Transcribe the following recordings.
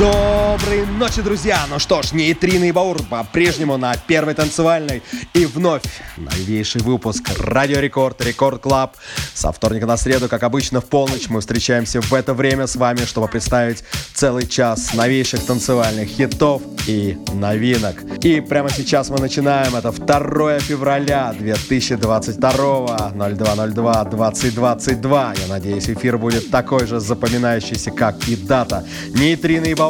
Доброй ночи, друзья! Ну что ж, Нейтрино и Баур по-прежнему на первой танцевальной. И вновь новейший выпуск Радио Рекорд, Рекорд Клаб. Со вторника на среду, как обычно, в полночь мы встречаемся в это время с вами, чтобы представить целый час новейших танцевальных хитов и новинок. И прямо сейчас мы начинаем. Это 2 февраля 2022 0202 2022. Я надеюсь, эфир будет такой же запоминающийся, как и дата. Нейтрино и Баур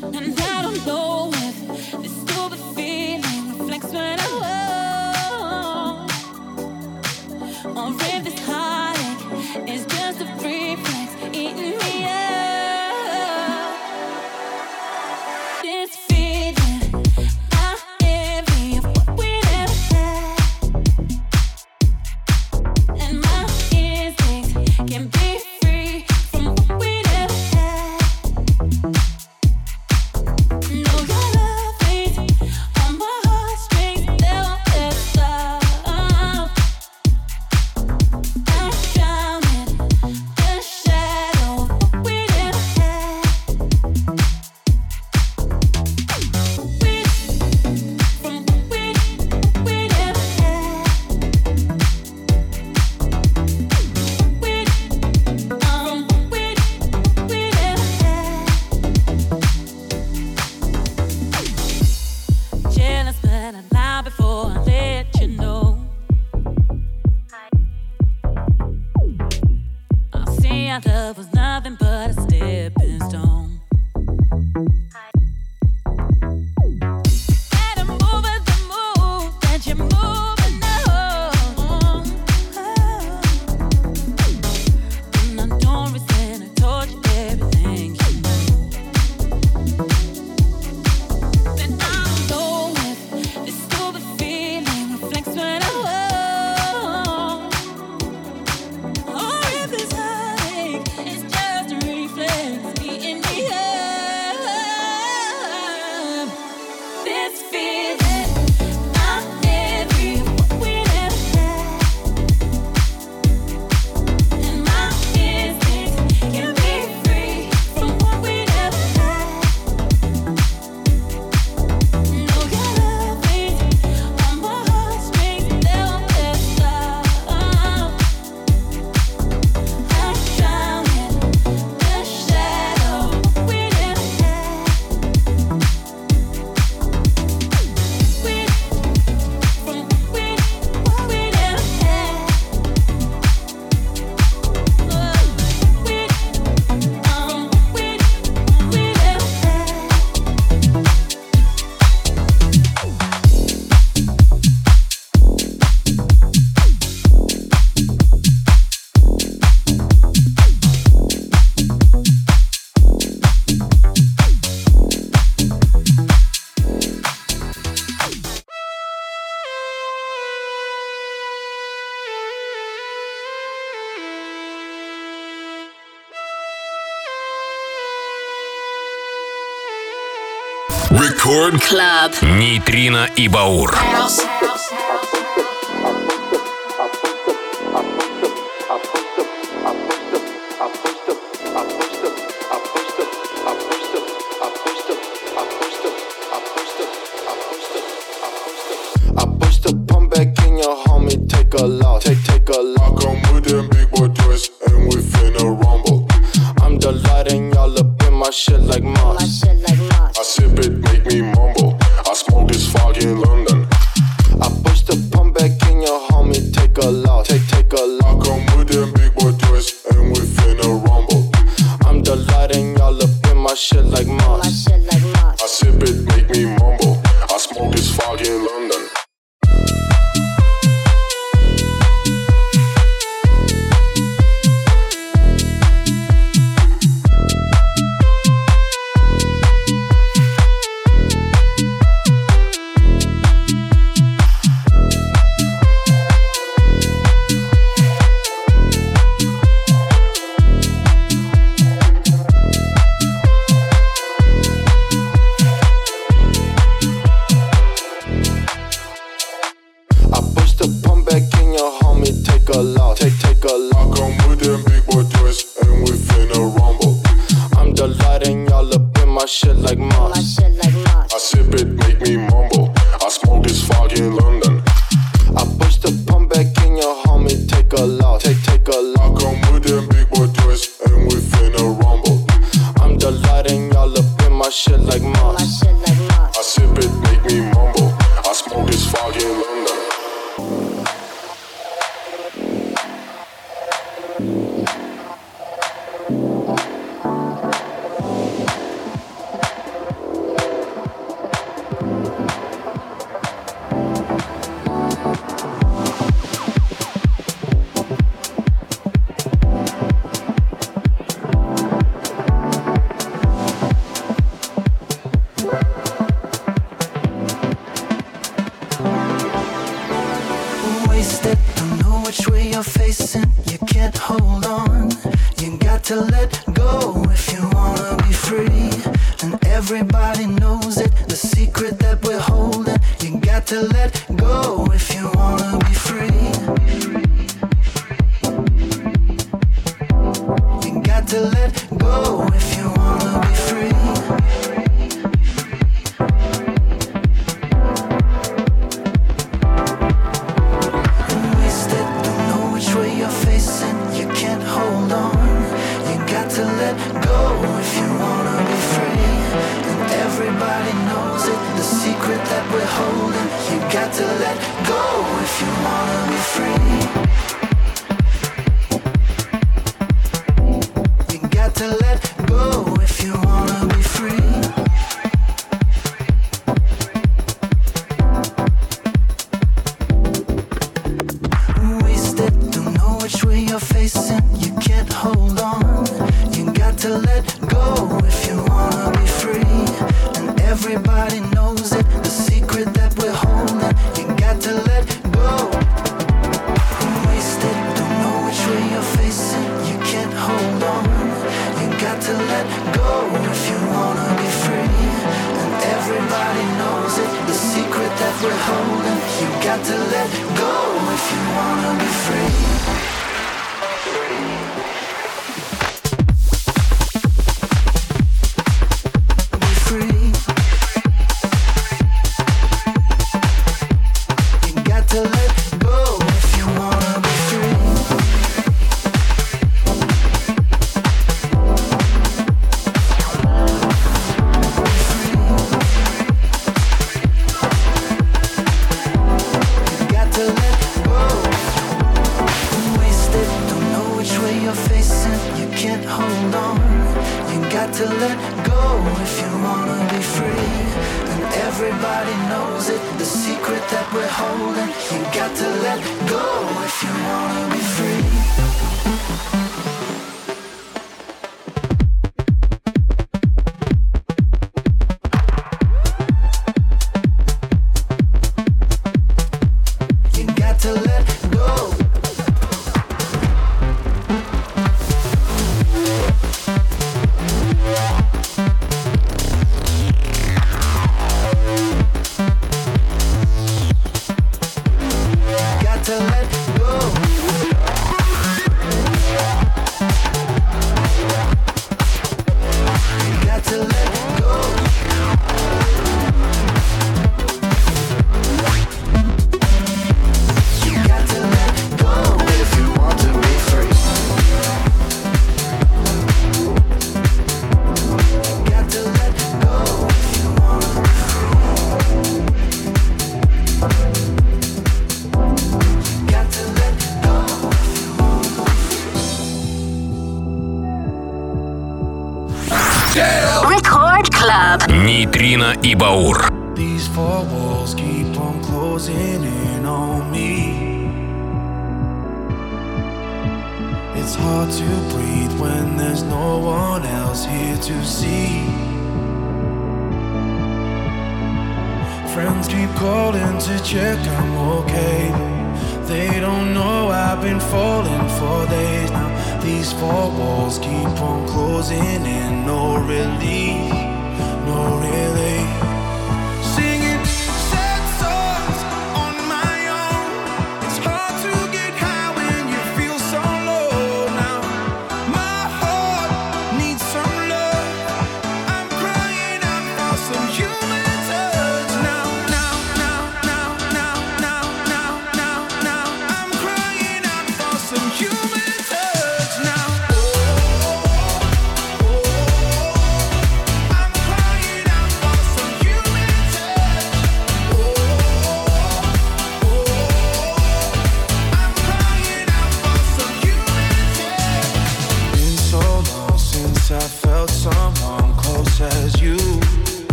Or if this heartache is just a reflex eating me Club. Нейтрино и Баур. House, house, house.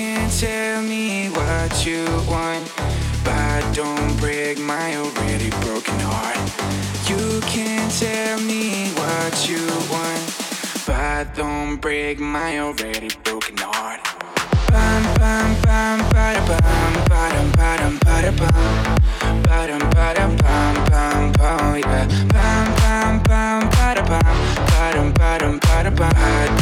Can tell me what you want, but don't break my already broken heart. You can tell me what you want, but don't break my already broken heart. Bam bam bam bada bam badam badam bada bam badam badam bam bam bam yeah bam bam bam bada bam badam badam bada bam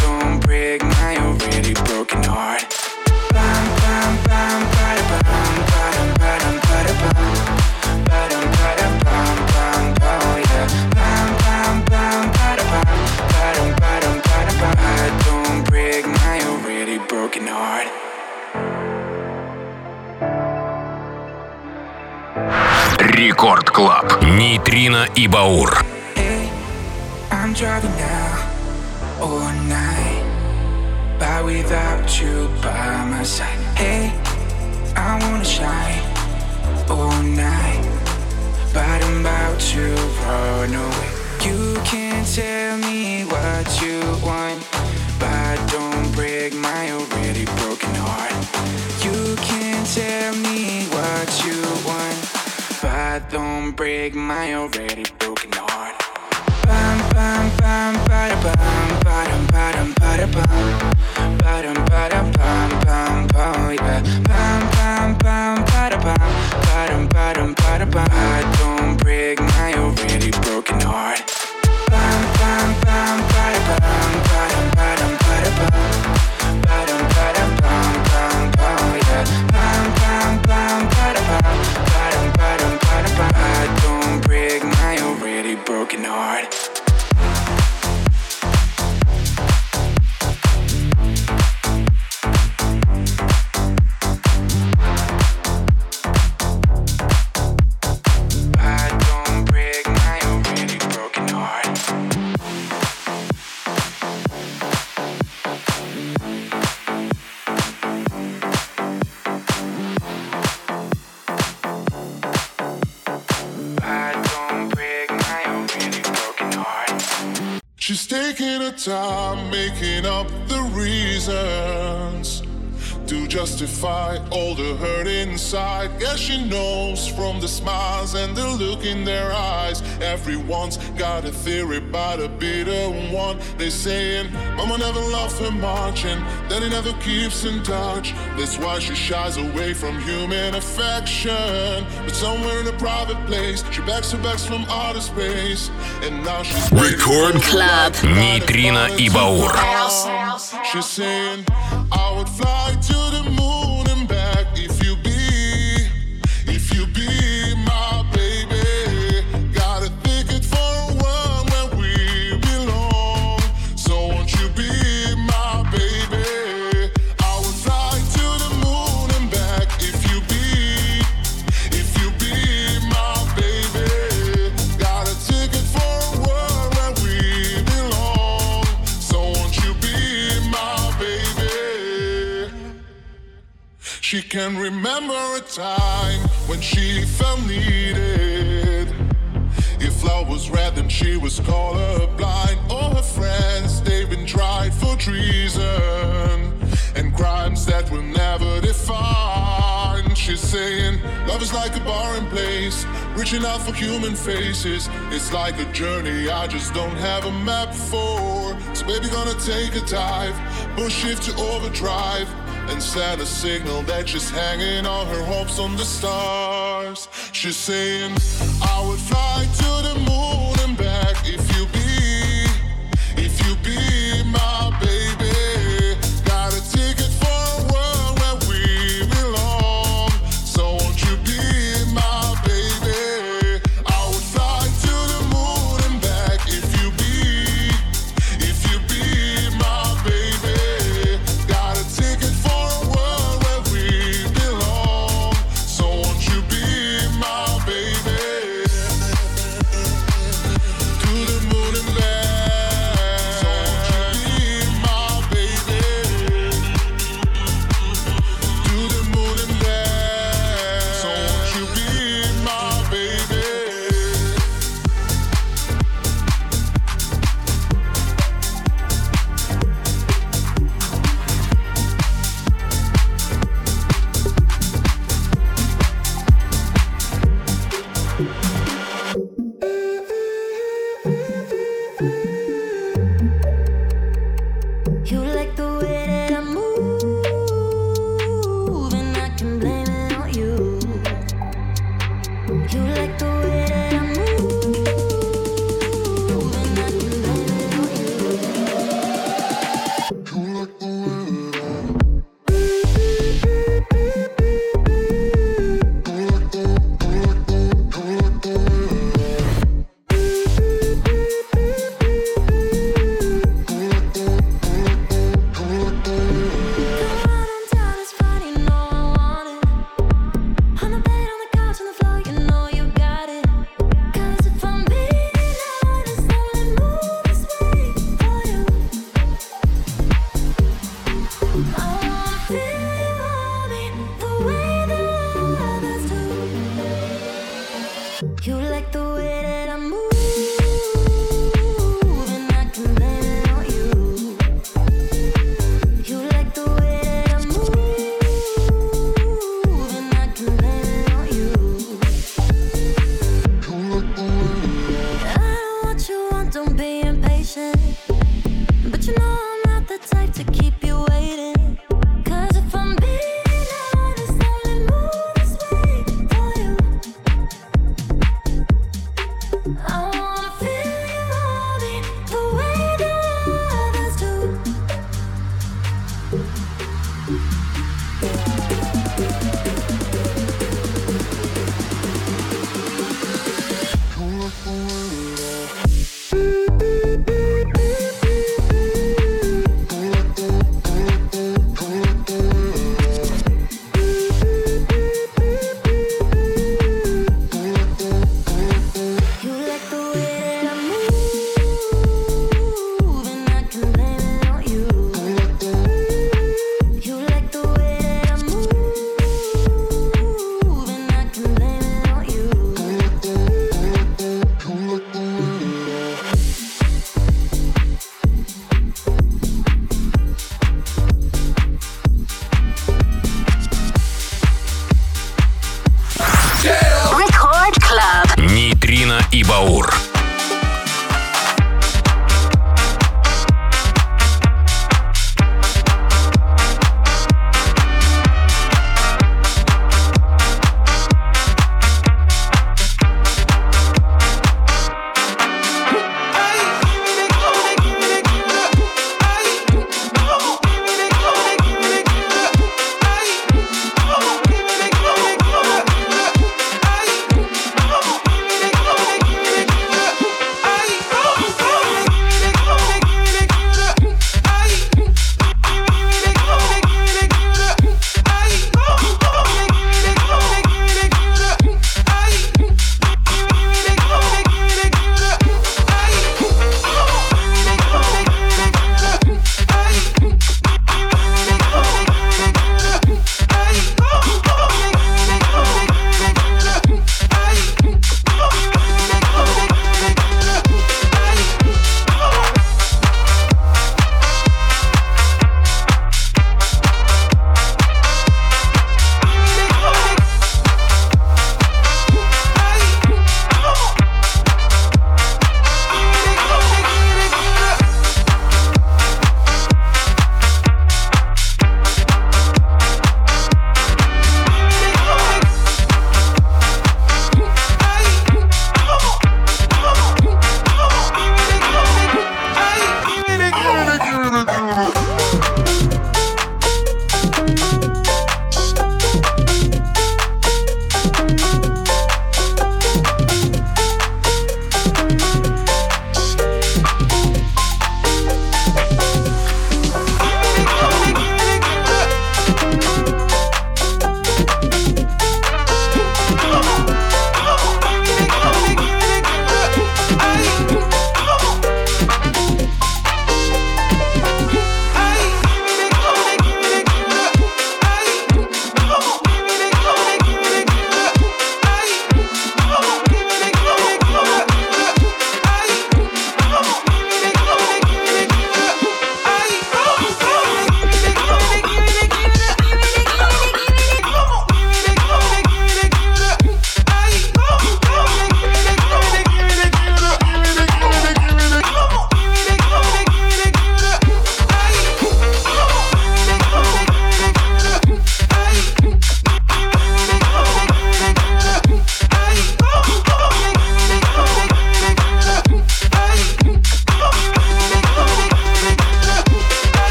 Рекорд Клаб. Нейтрино и Баур. Hey, I'm driving now all night, but without you by my side. Hey, I wanna shine all night, but I'm about to run away. You can tell me what you want, Don't break my already broken heart. Bam bam bam bada bam badam badam bada bam badam badam bam bam bam yeah bam bam bam bada bam badam badam bada bam I don't break my already broken heart. Bam bam bam bada bam reasons to justify all the hurt inside. Yeah, she knows from the smiles and the look in their eyes. Everyone's got a theory about a bitter one. They saying, Mama never loved her much, and Daddy never keeps in touch. That's why she shies away from human affection. But somewhere in a private place, she backs her backs from outer space. And now she's record club Nitrina Ibaur. She's saying, can remember a time when she felt needed. If love was red, then she was colorblind. All her friends, they've been tried for treason and crimes that will never define. She's saying, Love is like a barren place, reaching out for human faces. It's like a journey I just don't have a map for. So, baby, gonna take a dive, push shift to overdrive and send a signal that she's hanging all her hopes on the stars. She's saying, I would fly to the moon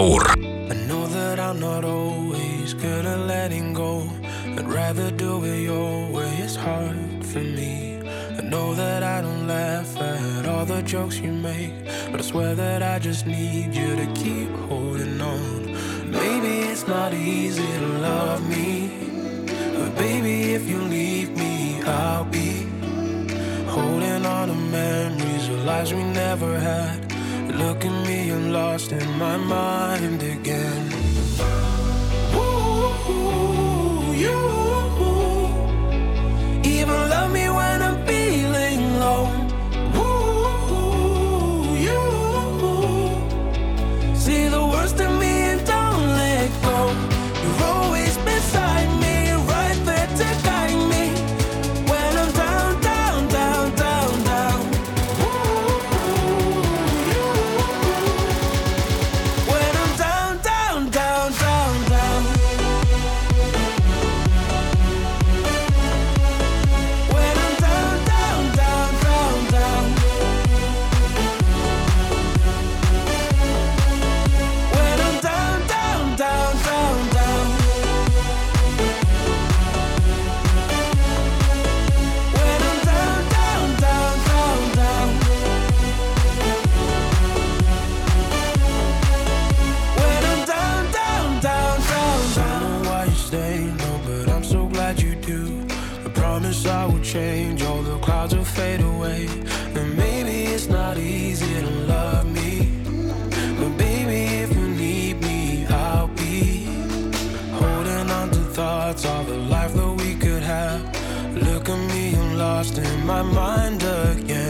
I know that I'm not always good at letting go. I'd rather do it your way, it's hard for me. I know that I don't laugh at all the jokes you make, but I swear that I just need you to keep holding on. Maybe it's not easy to love me, but baby, if you leave me, I'll be holding on to memories of lives we never had. Look at me, I'm lost in my mind again. Ooh, you even love me when I'm feeling low. Look at me, I'm lost in my mind again.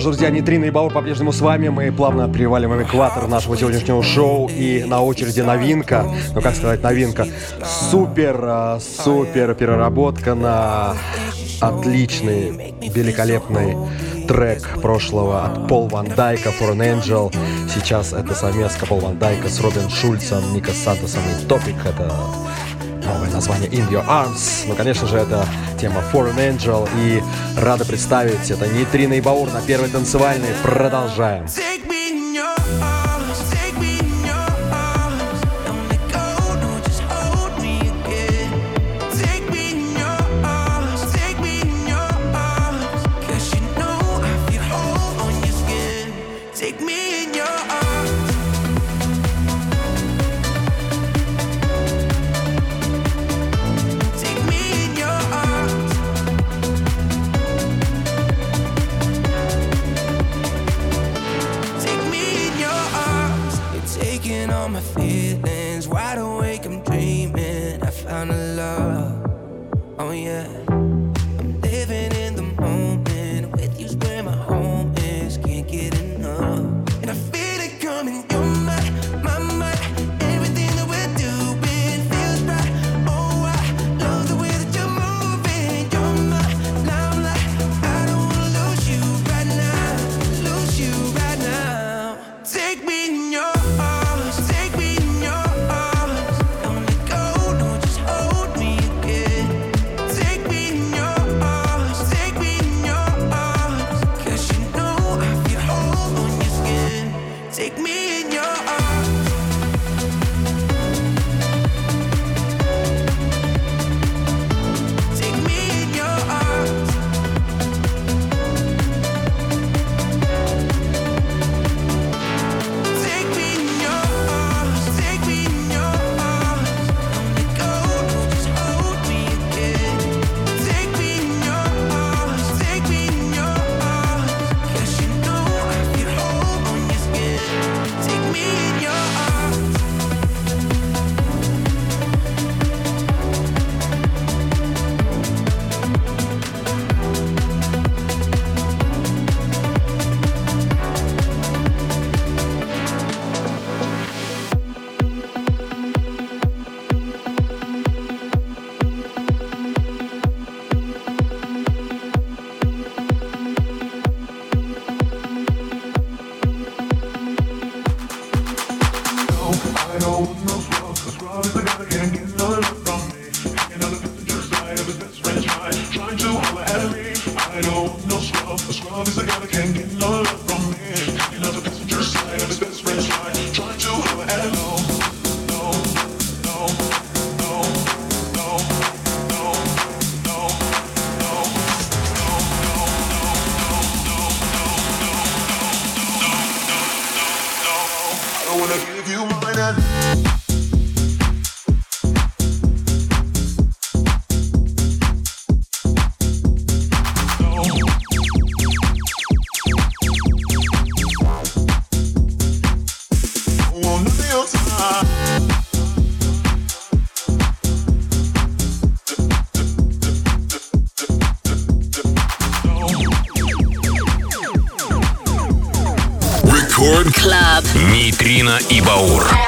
Что ж, друзья, Нитрина и Баур по-прежнему с вами. Мы плавно приваливаем экватор нашего сегодняшнего шоу. И на очереди новинка. Ну, как сказать, новинка. Супер, а, супер переработка на отличный, великолепный трек прошлого от Пол Ван Дайка, For an Angel. Сейчас это совместка Пол Ван Дайка с Робин Шульцем, Ника Сантосом и Топик. Это новое название In Your Arms. Ну, конечно же, это тема For an Angel. И рада представить, это Нейтрина и Баур на первой танцевальной. Продолжаем. Take Нейтрино и Баур.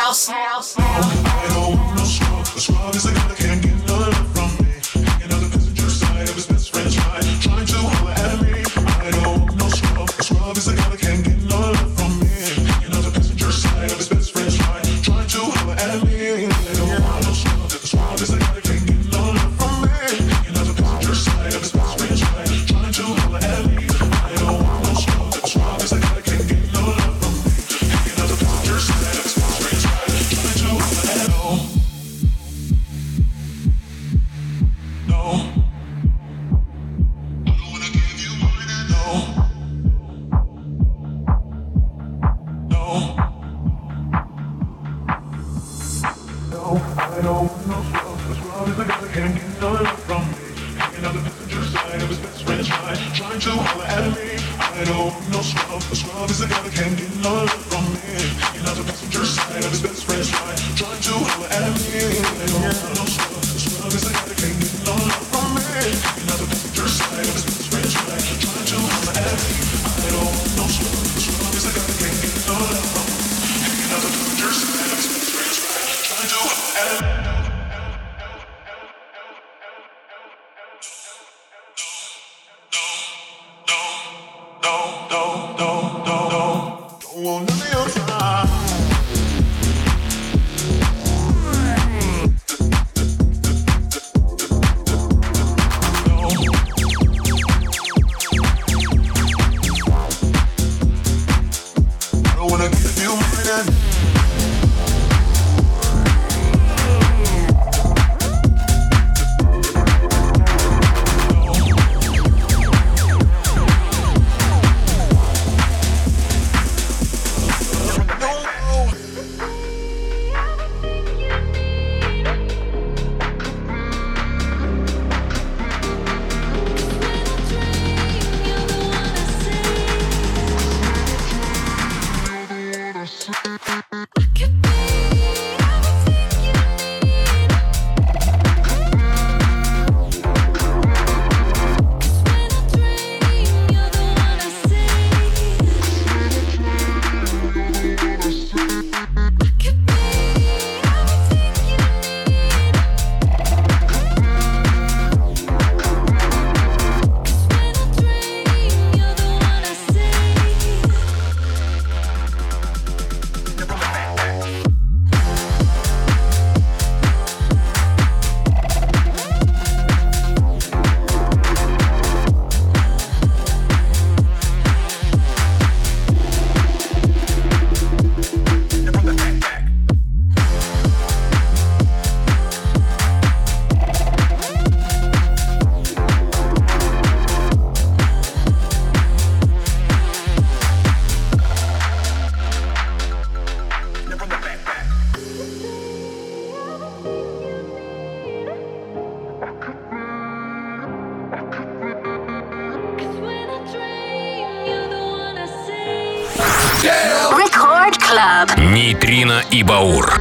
Нейтрино и Баур.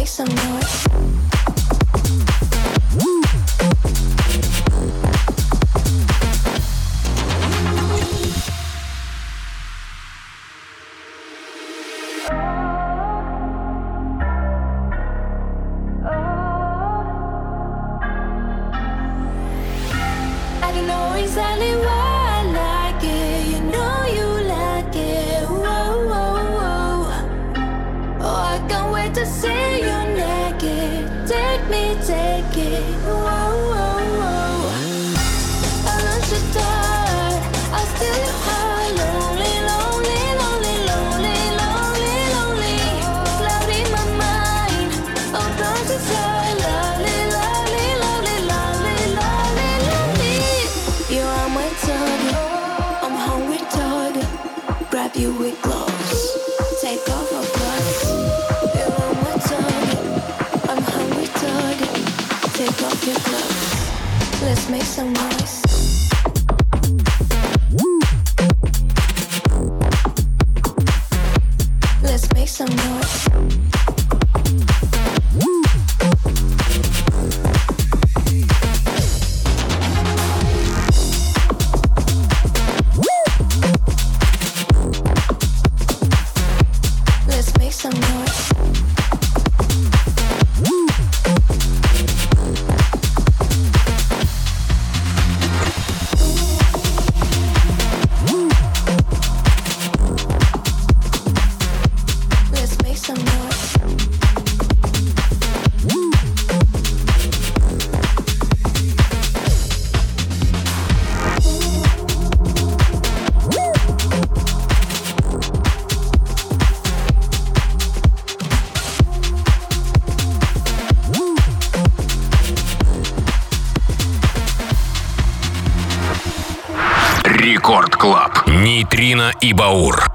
make some noise. Нейтрино и Баур.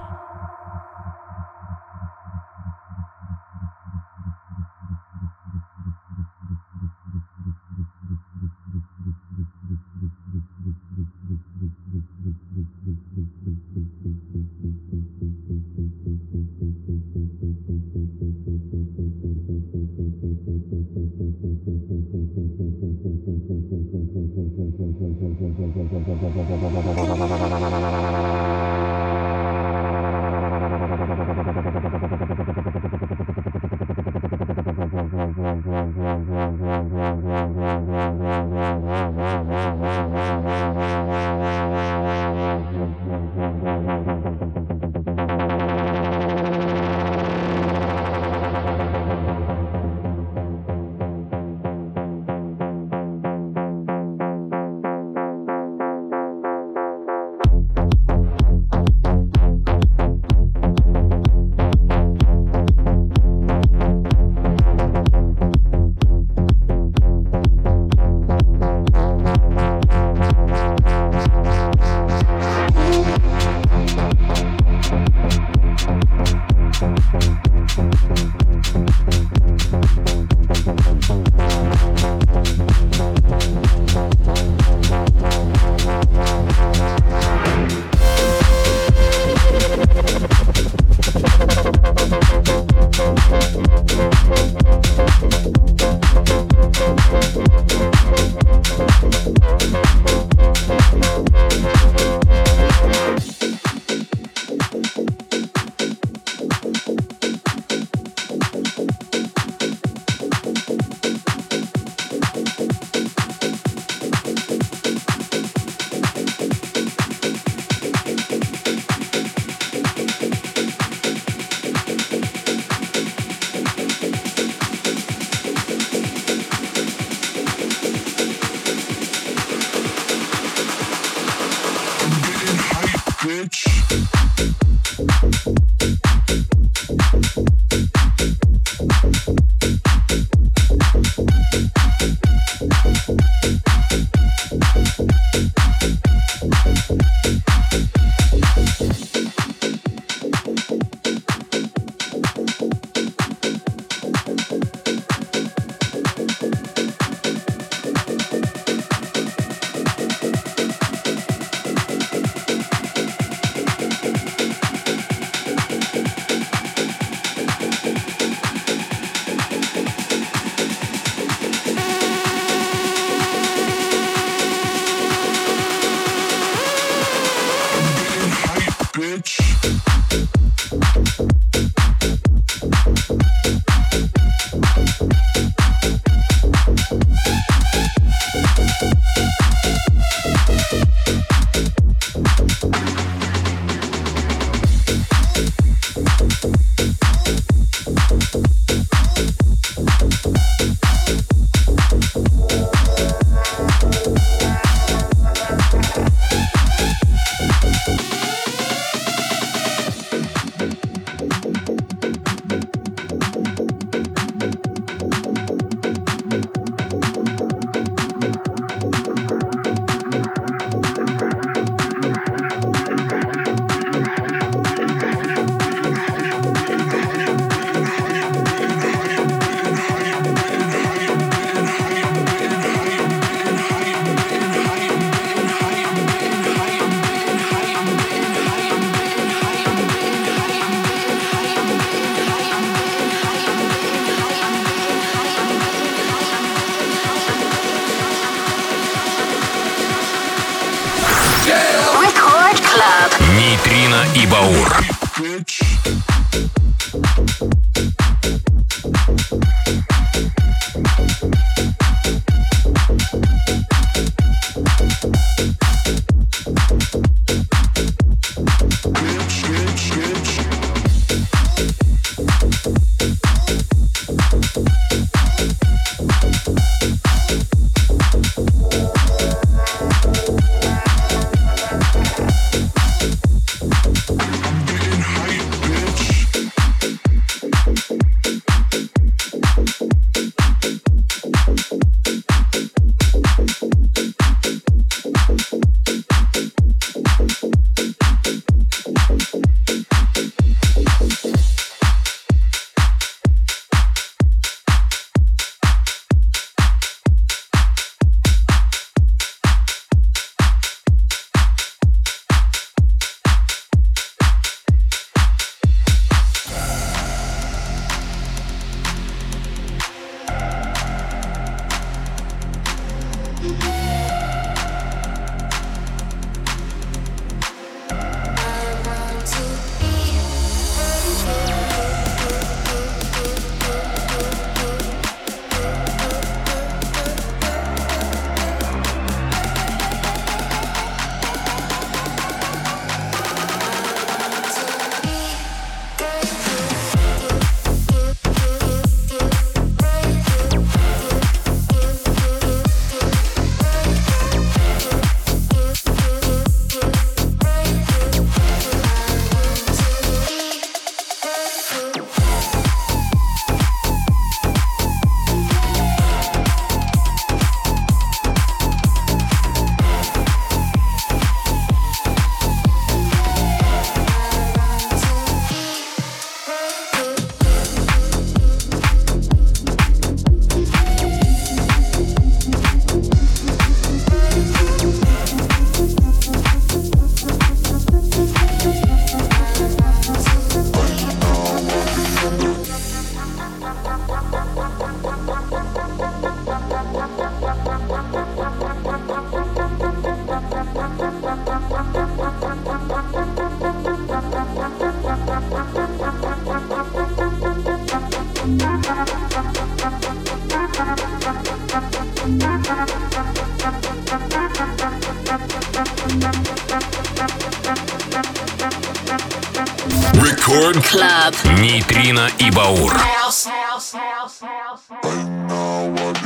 Right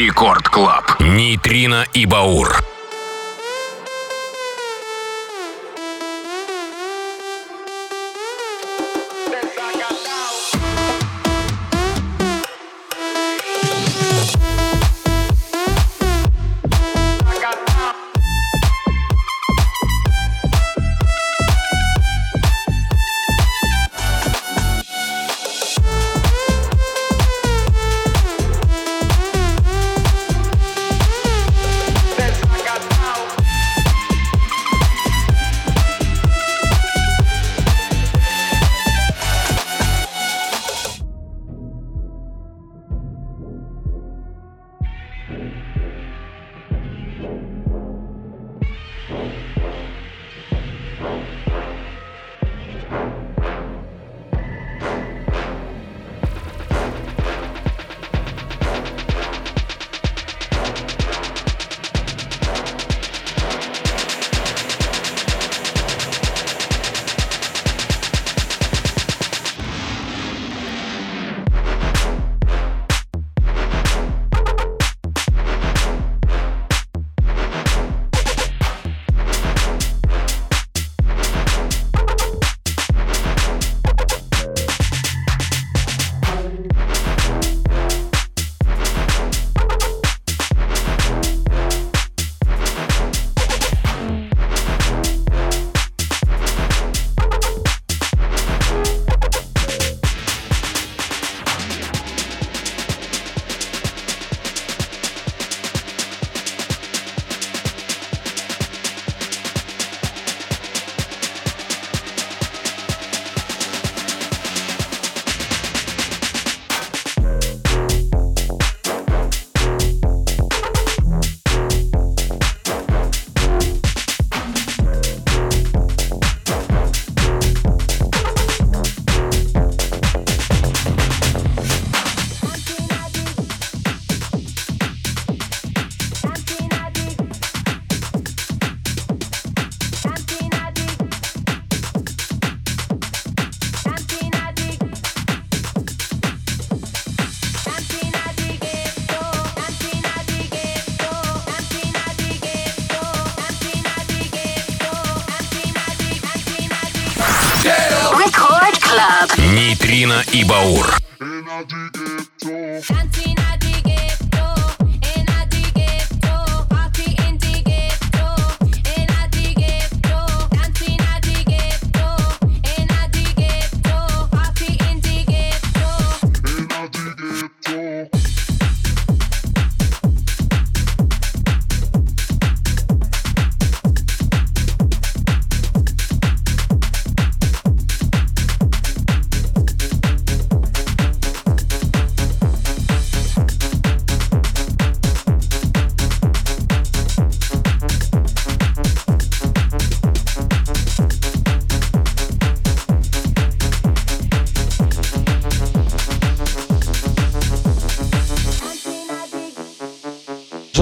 Рекорд Клаб. Нейтрино и Баур.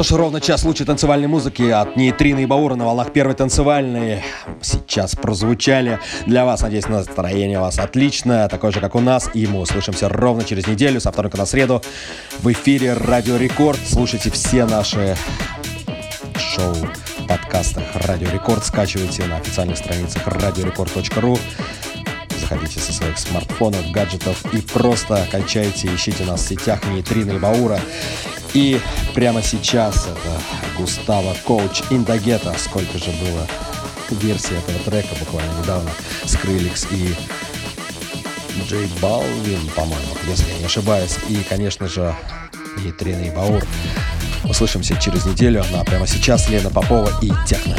Что ровно час лучшей танцевальной музыки от Нейтрины и Баура на волнах первой танцевальной. Сейчас прозвучали. Для вас, надеюсь, настроение у вас отличное, такое же, как у нас. И мы услышимся ровно через неделю, со вторника на среду, в эфире Радио Рекорд. Слушайте все наши шоу подкастах Радио Рекорд. Скачивайте на официальных страницах радиорекорд.ру заходите со своих смартфонов, гаджетов и просто качайте, ищите нас в сетях Нейтрина и Баура. И прямо сейчас это Густаво Коуч Индагета. Сколько же было версий этого трека буквально недавно. Скриликс и Джей Балвин, по-моему, если я не ошибаюсь. И, конечно же, Нейтрина и Баур. Услышимся через неделю. Ну а прямо сейчас Лена Попова и Техно.